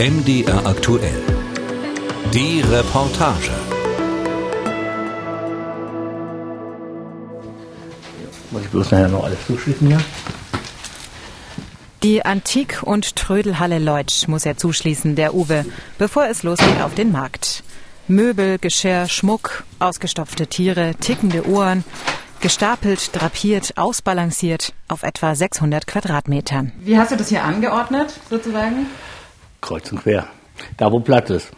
MDR aktuell. Die Reportage. Muss ich bloß nachher noch alles zuschließen hier? Die Antik- und Trödelhalle Leutsch muss er zuschließen, der Uwe, bevor es losgeht auf den Markt. Möbel, Geschirr, Schmuck, ausgestopfte Tiere, tickende Uhren, gestapelt, drapiert, ausbalanciert auf etwa 600 Quadratmetern. Wie hast du das hier angeordnet, sozusagen? Kreuz und quer. Da, wo Platz ist.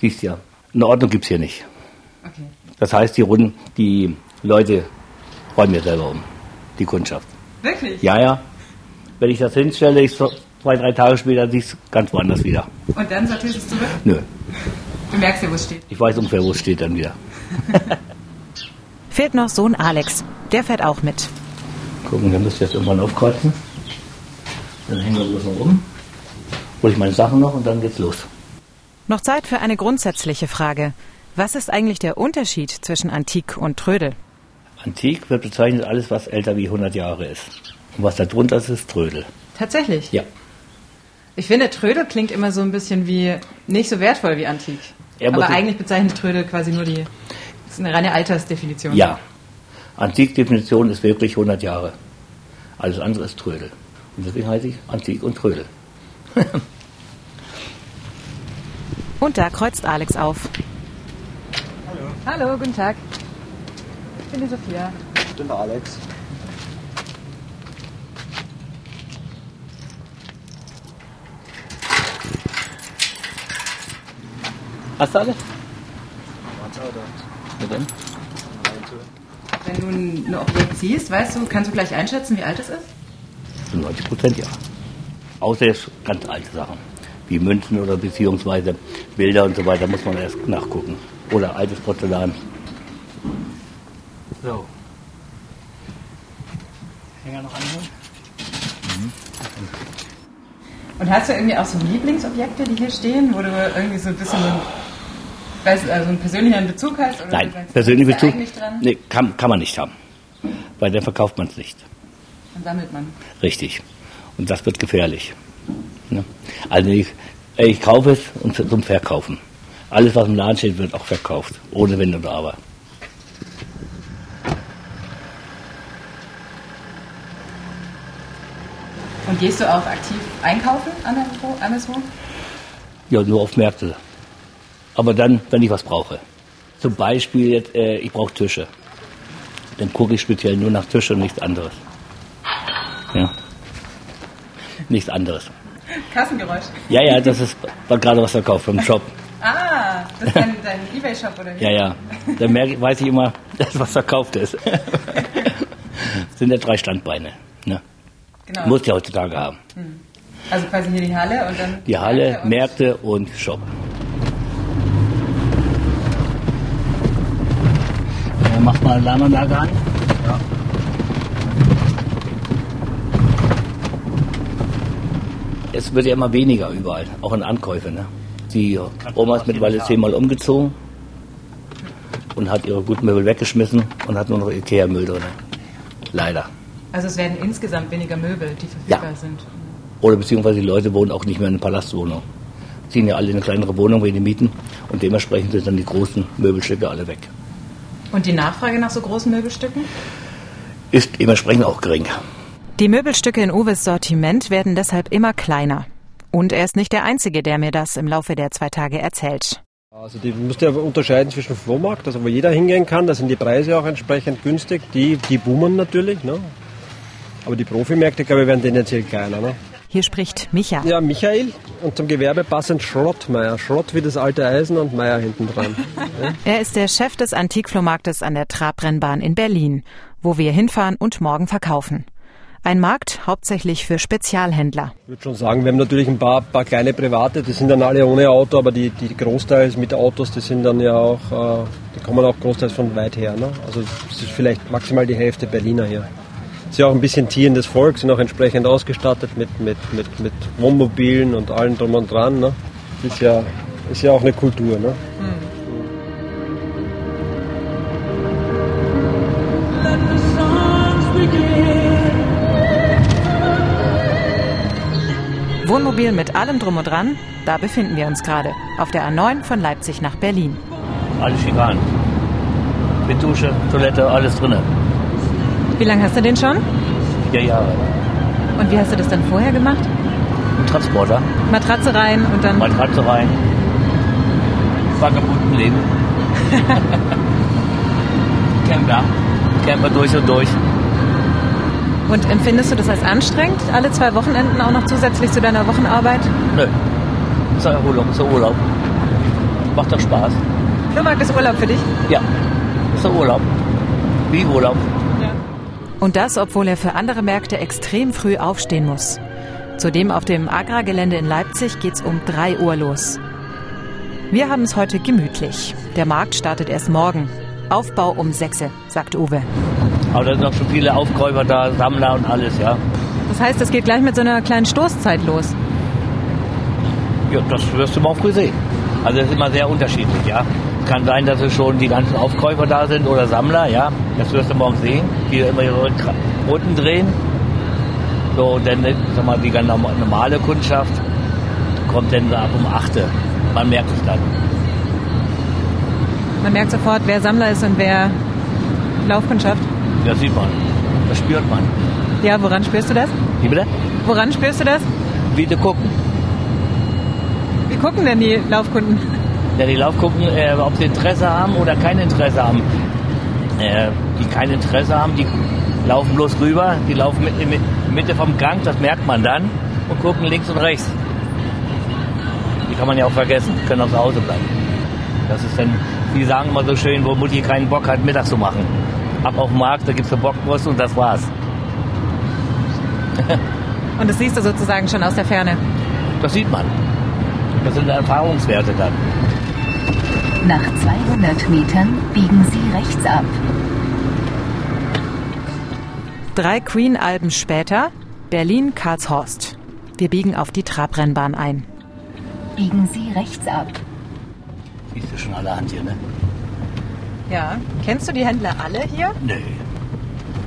Siehst ja. Eine Ordnung gibt es hier nicht. Okay. Das heißt, die Runden, die Leute räumen mir selber um. Die Kundschaft. Wirklich? Ja, ja. Wenn ich das hinstelle, ich so zwei, drei Tage später siehst ganz woanders wieder. Und dann sortierst du es zurück? Nö. Du merkst ja, wo es steht. Ich weiß ungefähr, wo es steht dann wieder. Fehlt noch Sohn Alex. Der fährt auch mit. Gucken, wir müssen jetzt irgendwann aufkreuzen. Dann hängen wir bloß noch um. Hol ich meine Sachen noch und dann geht's los. Noch Zeit für eine grundsätzliche Frage. Was ist eigentlich der Unterschied zwischen Antik und Trödel? Antik wird bezeichnet alles, was älter wie 100 Jahre ist. Und was da drunter ist, ist Trödel. Tatsächlich? Ja. Ich finde, Trödel klingt immer so ein bisschen wie nicht so wertvoll wie Antik. Er muss Aber ich- eigentlich bezeichnet Trödel quasi nur die. Das ist eine reine Altersdefinition. Ja. Antikdefinition ist wirklich 100 Jahre. Alles andere ist Trödel. Und deswegen heiße ich Antik und Trödel. Und da kreuzt Alex auf. Hallo. Hallo, guten Tag. Ich bin die Sophia. Ich bin der Alex. Hast du Alter? Ja, dann. Wenn du ein Objekt siehst, weißt du, kannst du gleich einschätzen, wie alt es ist? Zu 90 Prozent ja. Außer jetzt ganz alte Sachen. Wie Münzen oder beziehungsweise Bilder und so weiter muss man erst nachgucken. Oder altes Porzellan. So. Hänger noch anhören? Und hast du irgendwie auch so Lieblingsobjekte, die hier stehen, wo du irgendwie so ein bisschen so einen, weißt, also einen persönlichen Bezug hast? Oder Nein, sagst, persönlichen Bezug nee, kann, kann man nicht haben. Weil dann verkauft man es nicht. Dann sammelt man. Richtig. Und das wird gefährlich. Ne? Also ich, ich kaufe es und zum Verkaufen. Alles, was im Laden steht, wird auch verkauft. Ohne Wenn oder Aber. Und gehst du auch aktiv einkaufen anderswo? Ja, nur auf Märkte. Aber dann, wenn ich was brauche. Zum Beispiel, jetzt, äh, ich brauche Tische. Dann gucke ich speziell nur nach Tische und nichts anderes. Ja. Nichts anderes. Kassengeräusch. Ja, ja, das ist war gerade was verkauft vom Shop. Ah, das ist dein, dein Ebay-Shop oder wie? Ja, ja. Dann merke, weiß ich immer, dass was verkauft ist. Das sind ja drei Standbeine. Ne? Genau. Muss ja heutzutage haben. Also quasi hier die Halle und dann. Die Halle, und- Märkte und Shop. Ja, mach mal Alarmanlage an. Es wird ja immer weniger überall, auch in Ankäufe. Ne? Die Oma ist mittlerweile zehnmal umgezogen und hat ihre guten Möbel weggeschmissen und hat nur noch Ikea-Müll drin. Leider. Also es werden insgesamt weniger Möbel, die Ja. verfügbar sind. Oder beziehungsweise die Leute wohnen auch nicht mehr in einer Palastwohnung. Ziehen ja alle in eine kleinere Wohnung wegen den Mieten und dementsprechend sind dann die großen Möbelstücke alle weg. Und die Nachfrage nach so großen Möbelstücken? Ist dementsprechend auch gering. Die Möbelstücke in Uwes Sortiment werden deshalb immer kleiner. Und er ist nicht der Einzige, der mir das im Laufe der zwei Tage erzählt. Also die musst ja unterscheiden zwischen Flohmarkt, also wo jeder hingehen kann, da sind die Preise auch entsprechend günstig, die, die boomen natürlich, ne? Aber die Profimärkte, glaube ich, werden tendenziell kleiner, ne? Hier spricht Micha. Ja, Michael und zum Gewerbe passend Schrottmeier. Schrott wie das alte Eisen und Meier hinten dran. Er ist der Chef des Antikflohmarktes an der Trabrennbahn in Berlin, wo wir hinfahren und morgen verkaufen. Ein Markt hauptsächlich für Spezialhändler. Ich würde schon sagen, wir haben natürlich ein paar, paar kleine Private, die sind dann alle ohne Auto, aber die, die Großteils mit Autos, die sind dann ja auch, äh, die kommen auch großteils von weit her. Ne? Also es ist vielleicht maximal die Hälfte Berliner hier. Ist ja auch ein bisschen Tieren des Volks, sind auch entsprechend ausgestattet mit, mit, mit, mit Wohnmobilen und allem drum und dran. Ne? Ist, ja, ist ja auch eine Kultur. Ne? Wohnmobil mit allem drum und dran, da befinden wir uns gerade. Auf der A9 von Leipzig nach Berlin. Alles Schikan. Mit Dusche, Toilette, alles drinne. Wie lange hast du den schon? Vier Jahre. Und wie hast du das dann vorher gemacht? Ein Transporter, Matratze rein und dann. Matratze rein. Vagabundenleben. Camper. Camper durch und durch. Und empfindest du das als anstrengend, alle zwei Wochenenden auch noch zusätzlich zu deiner Wochenarbeit? Nö. Ist Erholung, ist Urlaub. Macht doch Spaß. Flohmarkt ist Urlaub für dich? Ja. Ist Urlaub. Wie Urlaub. Und das, obwohl er für andere Märkte extrem früh aufstehen muss. Zudem auf dem Agrargelände in Leipzig geht's um 3 Uhr los. Wir haben es heute gemütlich. Der Markt startet erst morgen. Aufbau um 6, sagt Uwe. Aber da sind auch schon viele Aufkäufer da, Sammler und alles, ja. Das heißt, es geht gleich mit so einer kleinen Stoßzeit los. Ja, das wirst du morgen früh sehen. Also das ist immer sehr unterschiedlich, ja. Es kann sein, dass es schon die ganzen Aufkäufer da sind oder Sammler, ja. Das wirst du morgen sehen, die immer ihre Runden drehen. So, und dann, sag mal, die ganz norm- normale Kundschaft kommt dann ab um 8. Uhr. Man merkt es dann. Man merkt sofort, wer Sammler ist und wer Laufkundschaft. Das sieht man. Das spürt man. Ja, woran spürst du das? Wie bitte? Woran spürst du das? Wie die gucken. Wie gucken denn die Laufkunden? Ja, die Lauf gucken, äh, ob sie Interesse haben oder kein Interesse haben. Äh, die kein Interesse haben, die laufen bloß rüber, die laufen mit, in die Mitte vom Gang, das merkt man dann, und gucken links und rechts. Die kann man ja auch vergessen, können auch zu Hause bleiben. Das ist dann, die sagen immer so schön, wo Mutti keinen Bock hat, Mittag zu machen. Ab auf den Markt, da gibt's eine Bockwurst und das war's. Und das siehst du sozusagen schon aus der Ferne. Das sieht man. Das sind Erfahrungswerte dann. Nach 200 Metern biegen Sie rechts ab. Drei Queen-Alben später, Berlin-Karlshorst. Wir biegen auf die Trabrennbahn ein. Biegen Sie rechts ab. Siehst du schon allerhand hier, ne? Ja, kennst du die Händler alle hier? Nö.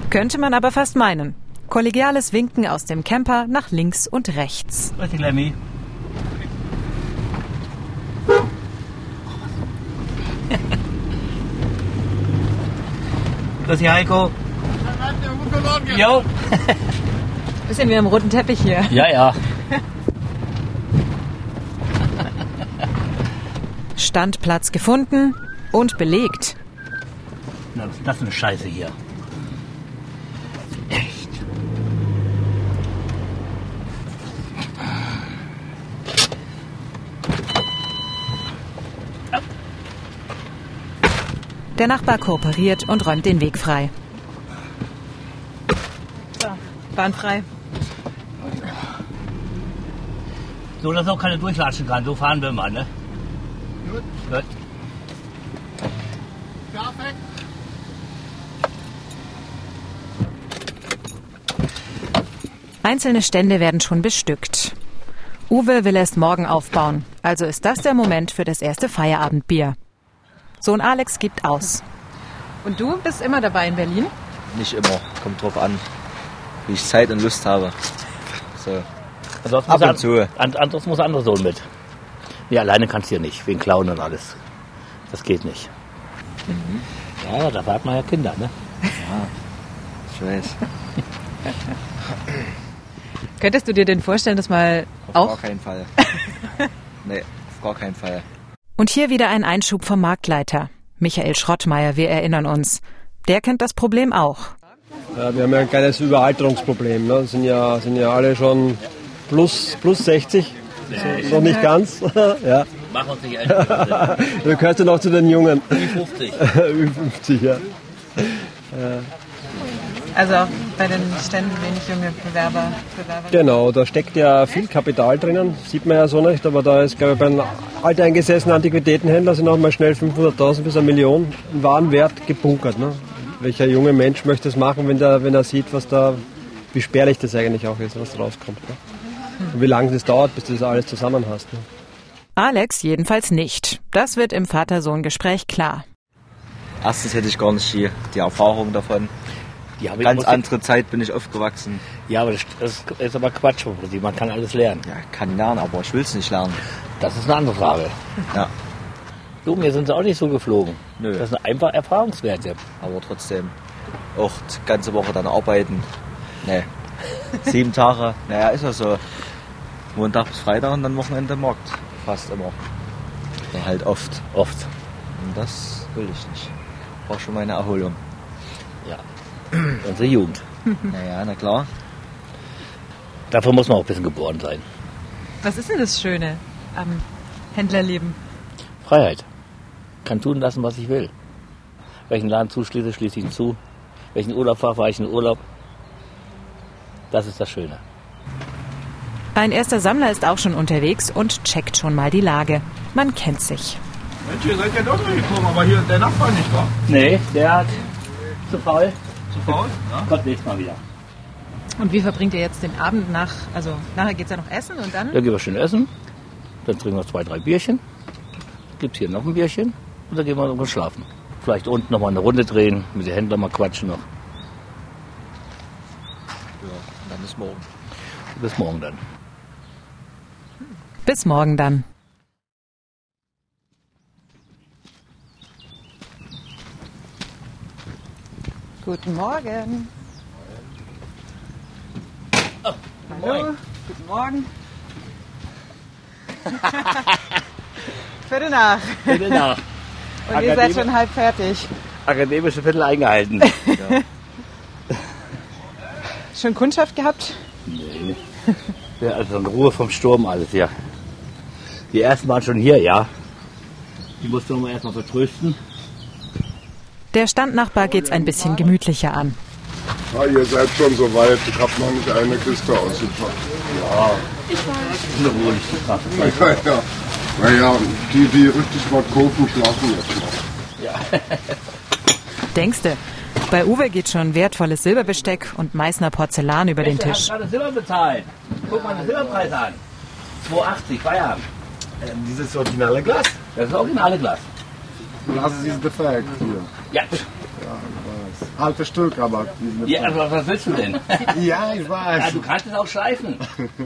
Könnte man aber fast meinen. Kollegiales Winken aus dem Camper nach links und rechts. Dich, Lemmy. Grüß dich, Heiko. Jo. Bisschen wie am roten Teppich hier. Ja, ja. Standplatz gefunden und belegt. Ist das für eine Scheiße hier? Echt? Der Nachbar kooperiert und räumt den Weg frei. So, Bahn frei. So, dass auch keine durchlatschen kann. So fahren wir mal, ne? Einzelne Stände werden schon bestückt. Uwe will erst morgen aufbauen, also ist das der Moment für das erste Feierabendbier. Sohn Alex gibt aus. Und du bist immer dabei in Berlin? Nicht immer, kommt drauf an, wie ich Zeit und Lust habe. So. Ansonsten Ab muss und zu. An, ansonsten muss der andere Sohn mit. Nee, alleine kannst du hier nicht, wegen Klauen und alles. Das geht nicht. Ja, da hat man ja Kinder, ne? Ich weiß. Könntest du dir denn vorstellen, das mal Auf auch? gar keinen Fall. nee, auf gar keinen Fall. Und hier wieder ein Einschub vom Marktleiter. Michael Schrottmeier, wir erinnern uns. Der kennt das Problem auch. Ja, wir haben ja ein kleines Überalterungsproblem. Ne? Sind, ja, sind ja alle schon plus, plus 60. So, noch nicht ganz. ja. Mach uns nicht älter. Du gehörst ja noch zu den Jungen. 50. Über 50, ja. Also bei den Ständen wenig junge Bewerber, Bewerber. Genau, da steckt ja viel Kapital drinnen, sieht man ja so nicht, aber da ist, glaube ich, bei einem alteingesessenen Antiquitätenhändler sind auch mal schnell 500.000 bis eine Million im Warenwert gebunkert. Ne? Welcher junge Mensch möchte das machen, wenn, der, wenn er sieht, was da, wie spärlich das eigentlich auch ist, was rauskommt. Ne? Und wie lange das dauert, bis du das alles zusammen hast. Ne? Alex jedenfalls nicht. Das wird im Vater-Sohn-Gespräch klar. Erstens hätte ich gar nicht die, die Erfahrung davon. Ja, ich Ganz andere Zeit bin ich aufgewachsen. Ja, aber das, das ist aber Quatsch Prinzip. Man kann alles lernen. Ja, kann lernen, aber ich will es nicht lernen. Das ist eine andere Frage. Ja, Du, mir sind sie auch nicht so geflogen. Nö. Das sind einfach Erfahrungswerte. aber trotzdem auch die ganze Woche dann arbeiten. Nee. Sieben Tage, naja, ist ja so. Montag bis Freitag und dann Wochenende Markt. Fast immer. Oder halt oft. Oft. Und das will ich nicht. Brauch schon meine Erholung. Unsere Jugend. Naja, na klar. Dafür muss man auch ein bisschen geboren sein. Was ist denn das Schöne am Händlerleben? Freiheit. Kann tun lassen, was ich will. Welchen Laden zuschließe, schließe ich ihn zu. Welchen Urlaub fahre, fahre ich in Urlaub. Das ist das Schöne. Ein erster Sammler ist auch schon unterwegs und checkt schon mal die Lage. Man kennt sich. Mensch, ihr seid ja doch gekommen, aber hier der Nachbar nicht, wa? Nee, der hat zu faul. Zu faul? Ja. Kommt nächstes Mal wieder. Und wie verbringt ihr jetzt den Abend nach, also nachher geht's ja noch essen und dann? Dann gehen wir schön essen. Dann trinken wir zwei, drei Bierchen. Gibt's hier noch ein Bierchen. Und dann gehen wir irgendwann schlafen. Vielleicht unten noch mal eine Runde drehen, mit den Händlern mal quatschen noch. Ja, und dann ist morgen. Bis morgen dann. Bis morgen dann. Guten Morgen. Hallo, guten Morgen. Viertel nach. Bitte nach. Und ihr seid schon halb fertig. Akademische Viertel eingehalten. Schon Kundschaft gehabt? nee. Ja, also eine Ruhe vom Sturm alles hier. Die ersten waren schon hier, ja. Die mussten wir erstmal vertrösten. Der Standnachbar geht's ein bisschen gemütlicher an. Ah, ihr seid schon so weit. Ich habe noch nicht eine Kiste ausgepackt. Eine Ruhe nicht gebracht. Ja, ja. Naja, die, die richtig was kaufen, schlafen jetzt noch. Denkste, bei Uwe geht schon wertvolles Silberbesteck und Meißner Porzellan über den Ich hab Tisch. gerade Silber bezahlt. Guck mal den Silberpreis an. 2,80 Feierabend. Dieses originale Glas. Das ist das originale Glas. Das ist defekt hier. Ja, Alte Stück, aber. ja aber was willst du denn? Ja, ich Ja, weiß. du kannst es auch schleifen.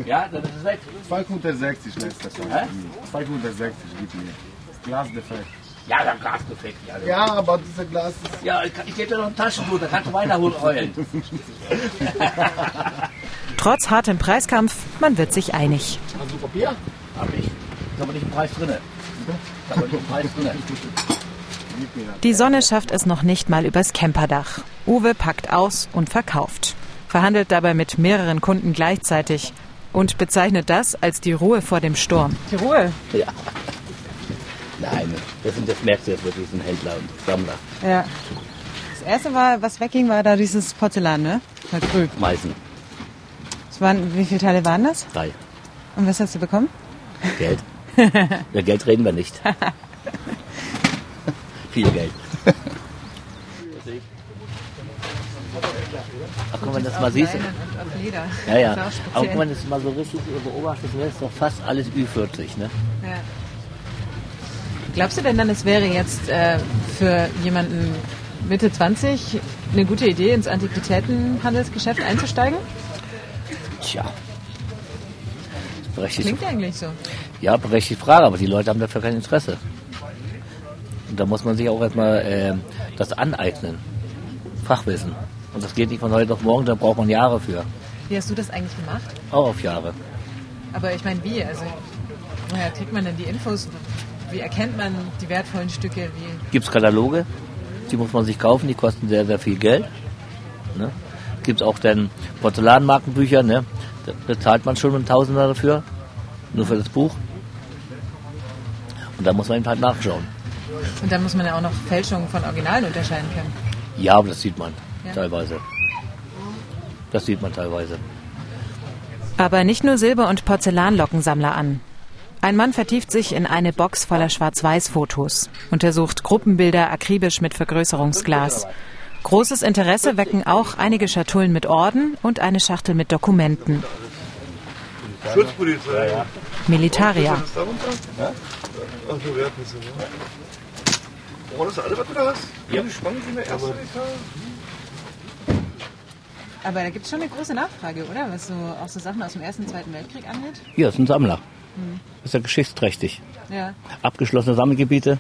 Ja, dann ist es weg. 260 letzter Hä? 260 gibt mir. Glas defekt. Ja, dann Glas defekt. Ja, Ja, aber dieser Glas ist. ja ich, ich gebe dir noch ein Taschentuch, da kannst du weiter heulen. Trotz hartem Preiskampf, man wird sich einig. Hast du Papier? Hab ich. Ist aber nicht im Preis drin. Ist aber nicht im Preis drin. Die Sonne schafft es noch nicht mal übers Camperdach. Uwe packt aus und verkauft. Verhandelt dabei mit mehreren Kunden gleichzeitig und bezeichnet das als die Ruhe vor dem Sturm. Die Ruhe? Ja. Nein, das, sind, das merkst du jetzt wirklich, ein Händler und Sammler. Ja. Das erste war, was wegging, war da dieses Porzellan, ne? Früh. Meißen. Das waren, wie viele Teile waren das? Drei. Und was hast du bekommen? Geld. Über Geld reden wir nicht. Viel Geld. Ach, guck mal, das mal siehst. Ja, ja. Ist Aber wenn man das mal so richtig beobachtet, wäre es doch fast alles Ü40, ne? Ja. Glaubst du denn dann, es wäre jetzt äh, für jemanden Mitte 20 eine gute Idee, ins Antiquitätenhandelsgeschäft einzusteigen? Tja. Das ist berechtigt. Klingt eigentlich so. Ja, berechtigte Frage, aber die Leute haben dafür kein Interesse. Und da muss man sich auch erstmal äh, das aneignen. Fachwissen. Und das geht nicht von heute auf morgen, da braucht man Jahre für. Wie hast du das eigentlich gemacht? Auch auf Jahre. Aber ich meine, wie? Also, woher kriegt man denn die Infos? Wie erkennt man die wertvollen Stücke? Gibt es Kataloge, die muss man sich kaufen, die kosten sehr, sehr viel Geld. Ne? Gibt es auch dann Porzellanmarkenbücher, ne? da bezahlt man schon einen Tausender dafür, nur für das Buch. Und da muss man eben halt nachschauen. Und dann muss man ja auch noch Fälschungen von Originalen unterscheiden können. Ja, aber das sieht man Ja. teilweise. Das sieht man teilweise. Aber nicht nur Silber- und Porzellan locken Sammler an. Ein Mann vertieft sich in eine Box voller Schwarz-Weiß-Fotos, untersucht Gruppenbilder akribisch mit Vergrößerungsglas. Großes Interesse wecken auch einige Schatullen mit Orden und eine Schachtel mit Dokumenten. Schutzpolizei. Militaria. Was ist da runter? Ja? Ach, so ne? Oh, das ist alles, was du da hast? Ja. Die Spangen in der ersten Etage? Aber da gibt es schon eine große Nachfrage, oder? Was so auch so Sachen aus dem Ersten und Zweiten Weltkrieg angeht. Hier ist ein Sammler. Ist ja geschichtsträchtig. Ja. Abgeschlossene Sammelgebiete.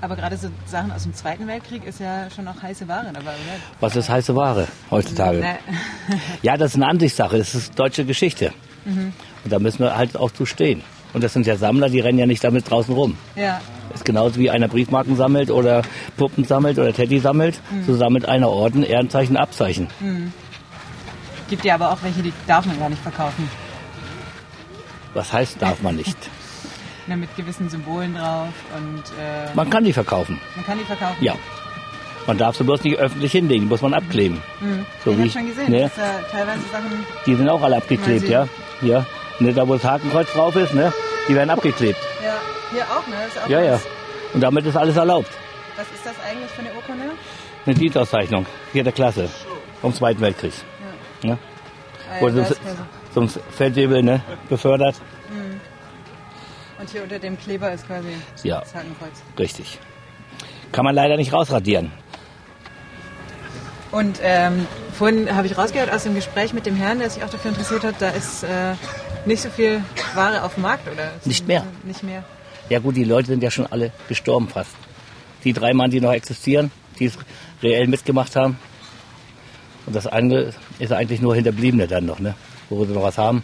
Aber gerade so Sachen aus dem Zweiten Weltkrieg ist ja schon noch heiße Ware dabei, oder? Was ist heiße Ware heutzutage? Na, Ja, das ist eine Ansichtssache. Das ist deutsche Geschichte. Und da müssen wir halt auch zu stehen. Und das sind ja Sammler, die rennen ja nicht damit draußen rum. ja. Das ist genauso wie einer Briefmarken sammelt oder Puppen sammelt oder Teddy sammelt. So sammelt einer Orden, Ehrenzeichen, Abzeichen. Gibt ja aber auch welche, die darf man gar nicht verkaufen. Was heißt, darf man nicht? Na, mit gewissen Symbolen drauf und äh, Man kann die verkaufen. man kann die verkaufen. Ja. Man darf sie bloß nicht öffentlich hinlegen, die muss man abkleben. So ich wie habe schon gesehen, ne? dass da teilweise Sachen. Die sind auch alle abgeklebt, ja. Ja. Ne, da wo das Hakenkreuz drauf ist, ne? Die werden abgeklebt. Ja, hier auch, ne? Auch Ja, ja. Und damit ist alles erlaubt. Was ist das eigentlich für eine Urkunde? Eine Dienstauszeichnung, vierter Klasse, vom Zweiten Weltkrieg. Ne? Ah, Wurde ja, zum, Feldwebel ne? befördert. Und hier unter dem Kleber ist quasi Ja. das Hakenkreuz. Richtig. Kann man leider nicht rausradieren. Und ähm, vorhin habe ich rausgehört aus dem Gespräch mit dem Herrn, der sich auch dafür interessiert hat, da ist äh, nicht so viel Ware auf dem Markt, oder? Nicht mehr. Nicht mehr. Ja gut, die Leute sind ja schon alle gestorben fast. Die drei Mann, die noch existieren, die es reell mitgemacht haben. Und das andere ist eigentlich nur Hinterbliebene dann noch, ne? Wo sie noch was haben.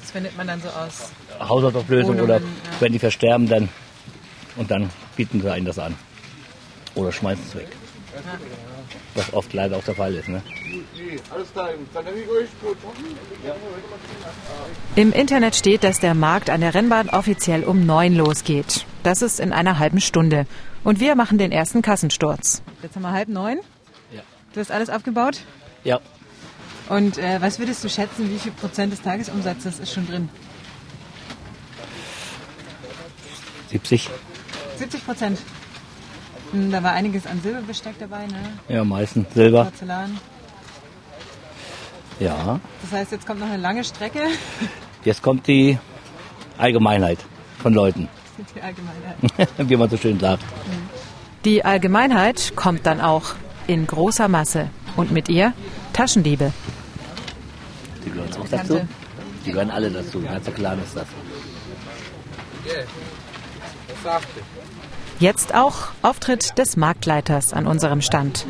Das findet man dann so aus. Haushaltsauflösung oder ja. wenn die versterben, dann und dann bieten sie einen das an. Oder schmeißen es weg. Was oft leider auch der Fall ist. Ne? Im Internet steht, dass der Markt an der Rennbahn offiziell um neun losgeht. Das ist in einer halben Stunde. Und wir machen den ersten Kassensturz. Jetzt haben wir halb neun. Ja. Du hast alles aufgebaut. Ja, Und äh, was würdest du schätzen, wie viel Prozent des Tagesumsatzes ist schon drin? 70. 70 Prozent. Hm, Da war einiges an Silberbesteck dabei, ne? Ja, meistens Silber. Porzellan. Ja. Das heißt, jetzt kommt noch eine lange Strecke. Jetzt kommt die Allgemeinheit von Leuten, Die Allgemeinheit. wie man so schön sagt. Die Allgemeinheit kommt dann auch in großer Masse. Und mit ihr Taschendiebe. Die gehören auch dazu. Die gehören alle dazu. Ganzer Clan ist das. Jetzt auch Auftritt des Marktleiters an unserem Stand.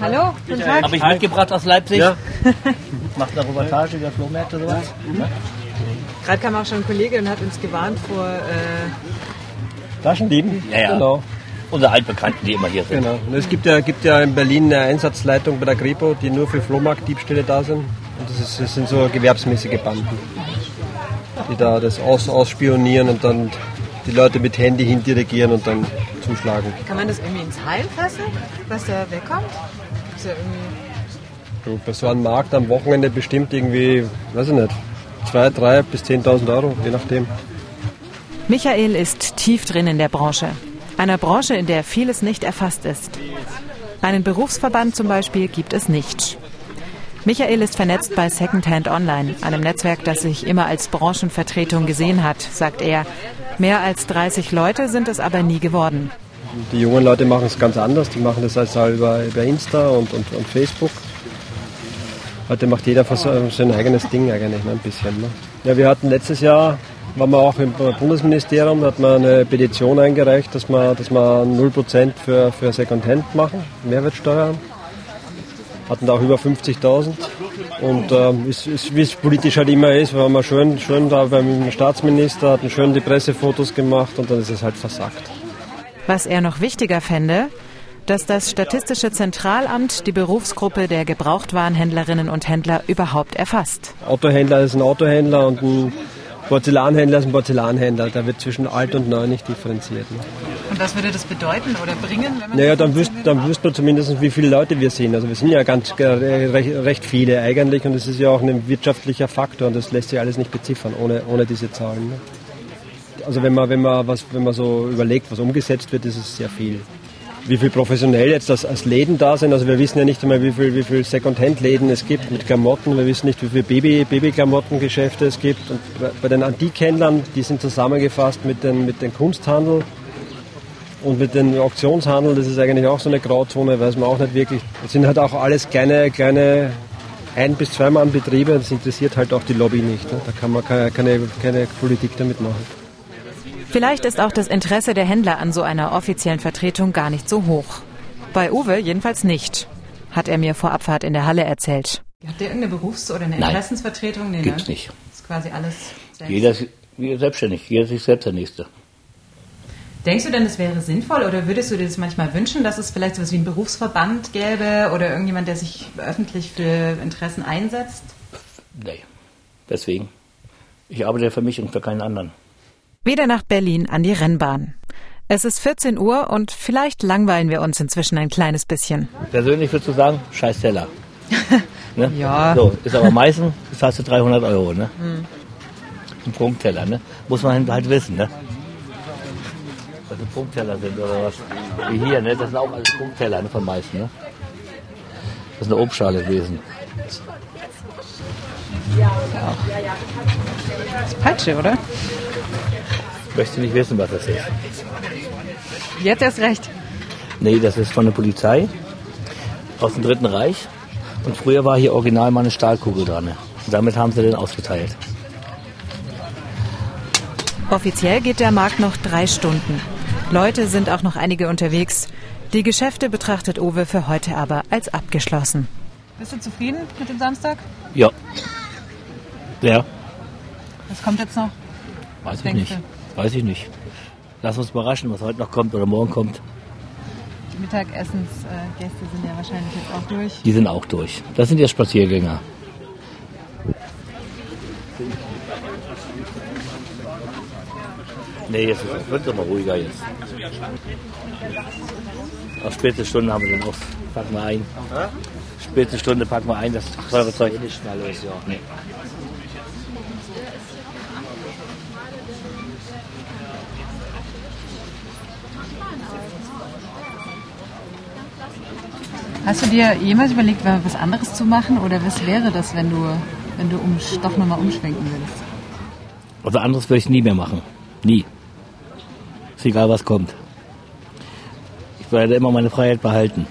Hallo, guten Tag. Habe ich mitgebracht aus Leipzig. Ja. Macht eine Reportage über Flohmärkte oder sowas. Gerade kam auch schon ein Kollege und hat uns gewarnt vor. Äh, Taschendieben? Ja, ja. Genau. Unsere Altbekannten, die immer hier sind. genau. Und es gibt ja, gibt ja in Berlin eine Einsatzleitung bei der Kripo, die nur für Flohmarktdiebstähle da sind. Und das, ist, das sind so gewerbsmäßige Banden, die da das aus, ausspionieren und dann die Leute mit Handy hindirigieren und dann zuschlagen. kann man das irgendwie ins Heim fassen, was da wegkommt? Gibt's ja irgendwie. So, Bei so einem Markt am Wochenende bestimmt irgendwie, weiß ich nicht, 2, 3 bis 10.000 Euro, je nachdem. Michael ist tief drin in der Branche. Einer Branche, in der vieles nicht erfasst ist. Einen Berufsverband zum Beispiel gibt es nicht. Michael ist vernetzt bei Secondhand Online, einem Netzwerk, das sich immer als Branchenvertretung gesehen hat, sagt er. Mehr als 30 Leute sind es aber nie geworden. Die jungen Leute machen es ganz anders. Die machen das also über, über Insta und, und, und Facebook. Heute macht jeder sein eigenes Ding eigentlich ne, ein bisschen. Ne? Ja, wir hatten letztes Jahr, waren wir auch im Bundesministerium, da hat man eine Petition eingereicht, dass wir, dass wir 0% für, für Secondhand machen, Mehrwertsteuer. Hatten da auch über 50.000. Und ähm, ist, ist, wie es politisch halt immer ist, waren wir schön, schön da beim Staatsminister, hatten schön die Pressefotos gemacht und dann ist es halt versackt. Was er noch wichtiger fände, dass das Statistische Zentralamt die Berufsgruppe der Gebrauchtwarenhändlerinnen und Händler überhaupt erfasst. Autohändler ist ein Autohändler und ein Porzellanhändler ist ein Porzellanhändler. Da wird zwischen alt und neu nicht differenziert. Ne? Und was würde das bedeuten oder bringen? Wenn man Naja, dann wüsst, dann wüssten wir zumindest, wie viele Leute wir sind. Also wir sind ja ganz äh, recht, recht viele eigentlich und es ist ja auch ein wirtschaftlicher Faktor und das lässt sich alles nicht beziffern ohne, ohne diese Zahlen. Ne? Also wenn man, wenn, man was, wenn man so überlegt, was umgesetzt wird, ist es sehr viel. Wie viel professionell jetzt das als Läden da sind, also wir wissen ja nicht einmal, wie viel, wie viel Second-Hand-Läden es gibt mit Klamotten, wir wissen nicht, wie viele Baby, Babyklamottengeschäfte es gibt. Und bei- den Antikhändlern, die sind zusammengefasst mit den, mit den Kunsthandel, Und mit dem Auktionshandel, das ist eigentlich auch so eine Grauzone, weiß man auch nicht wirklich. Das sind halt auch alles kleine, kleine ein- bis zweimal Betriebe, das interessiert halt auch die Lobby nicht. Ne? Da kann man keine, keine Politik damit machen. Vielleicht ist auch das Interesse der Händler an so einer offiziellen Vertretung gar nicht so hoch. Bei Uwe jedenfalls nicht, hat er mir vor Abfahrt in der Halle erzählt. Habt ihr irgendeine Berufs- oder eine Nein. Interessensvertretung? Nee, Gibt's ne? nicht. Das ist quasi alles selbst. Jeder ist jeder selbstständig, jeder ist sich selbst der Nächste. Denkst du denn, das wäre sinnvoll oder würdest du dir das manchmal wünschen, dass es vielleicht so etwas wie einen Berufsverband gäbe oder irgendjemand, der sich öffentlich für Interessen einsetzt? Nee. Deswegen. Ich arbeite ja für mich und für keinen anderen. Wieder nach Berlin an die Rennbahn. Es ist 14 Uhr und vielleicht langweilen wir uns inzwischen ein kleines bisschen. Persönlich würdest du sagen, scheiß Teller. ne? Ja. So, ist aber meistens, das hast du 300 Euro, ne? Ein Prunkteller, ne? Muss man halt wissen, ne? Was ein Prunkteller sind oder was. Wie hier, ne? Das sind auch alles Prunkteller, ne? Von meisten, ne? Das ist eine Obstschale gewesen. Peitsche, oder? Möchte nicht wissen, was das ist. Jetzt erst recht. Nee, das ist von der Polizei aus dem Dritten Reich. Und früher war hier original mal eine Stahlkugel dran. Und damit haben sie den ausgeteilt. Offiziell geht der Markt noch drei Stunden. Leute sind auch noch einige unterwegs. Die Geschäfte betrachtet Uwe für heute aber als abgeschlossen. Bist du zufrieden mit dem Samstag? Ja. Ja, Was kommt jetzt noch? weiß ich nicht. Weiß ich nicht. Lass uns überraschen, was heute noch kommt oder morgen kommt. Die Mittagessensgäste sind ja wahrscheinlich jetzt auch durch. Die sind auch durch. Das sind jetzt Spaziergänger. Nee, jetzt ist es wird immer ruhiger jetzt. Auf späte Stunde haben wir den auch. Packen wir ein. Späte Stunde packen wir ein, das teure Zeug. nicht schnell ist, ja. Nee. Hast du dir jemals überlegt, was anderes zu machen? Oder was wäre das, wenn du, wenn du um, doch nochmal umschwenken würdest? Also anderes würde ich nie mehr machen. Nie. Ist egal, was kommt. Ich werde immer meine Freiheit behalten.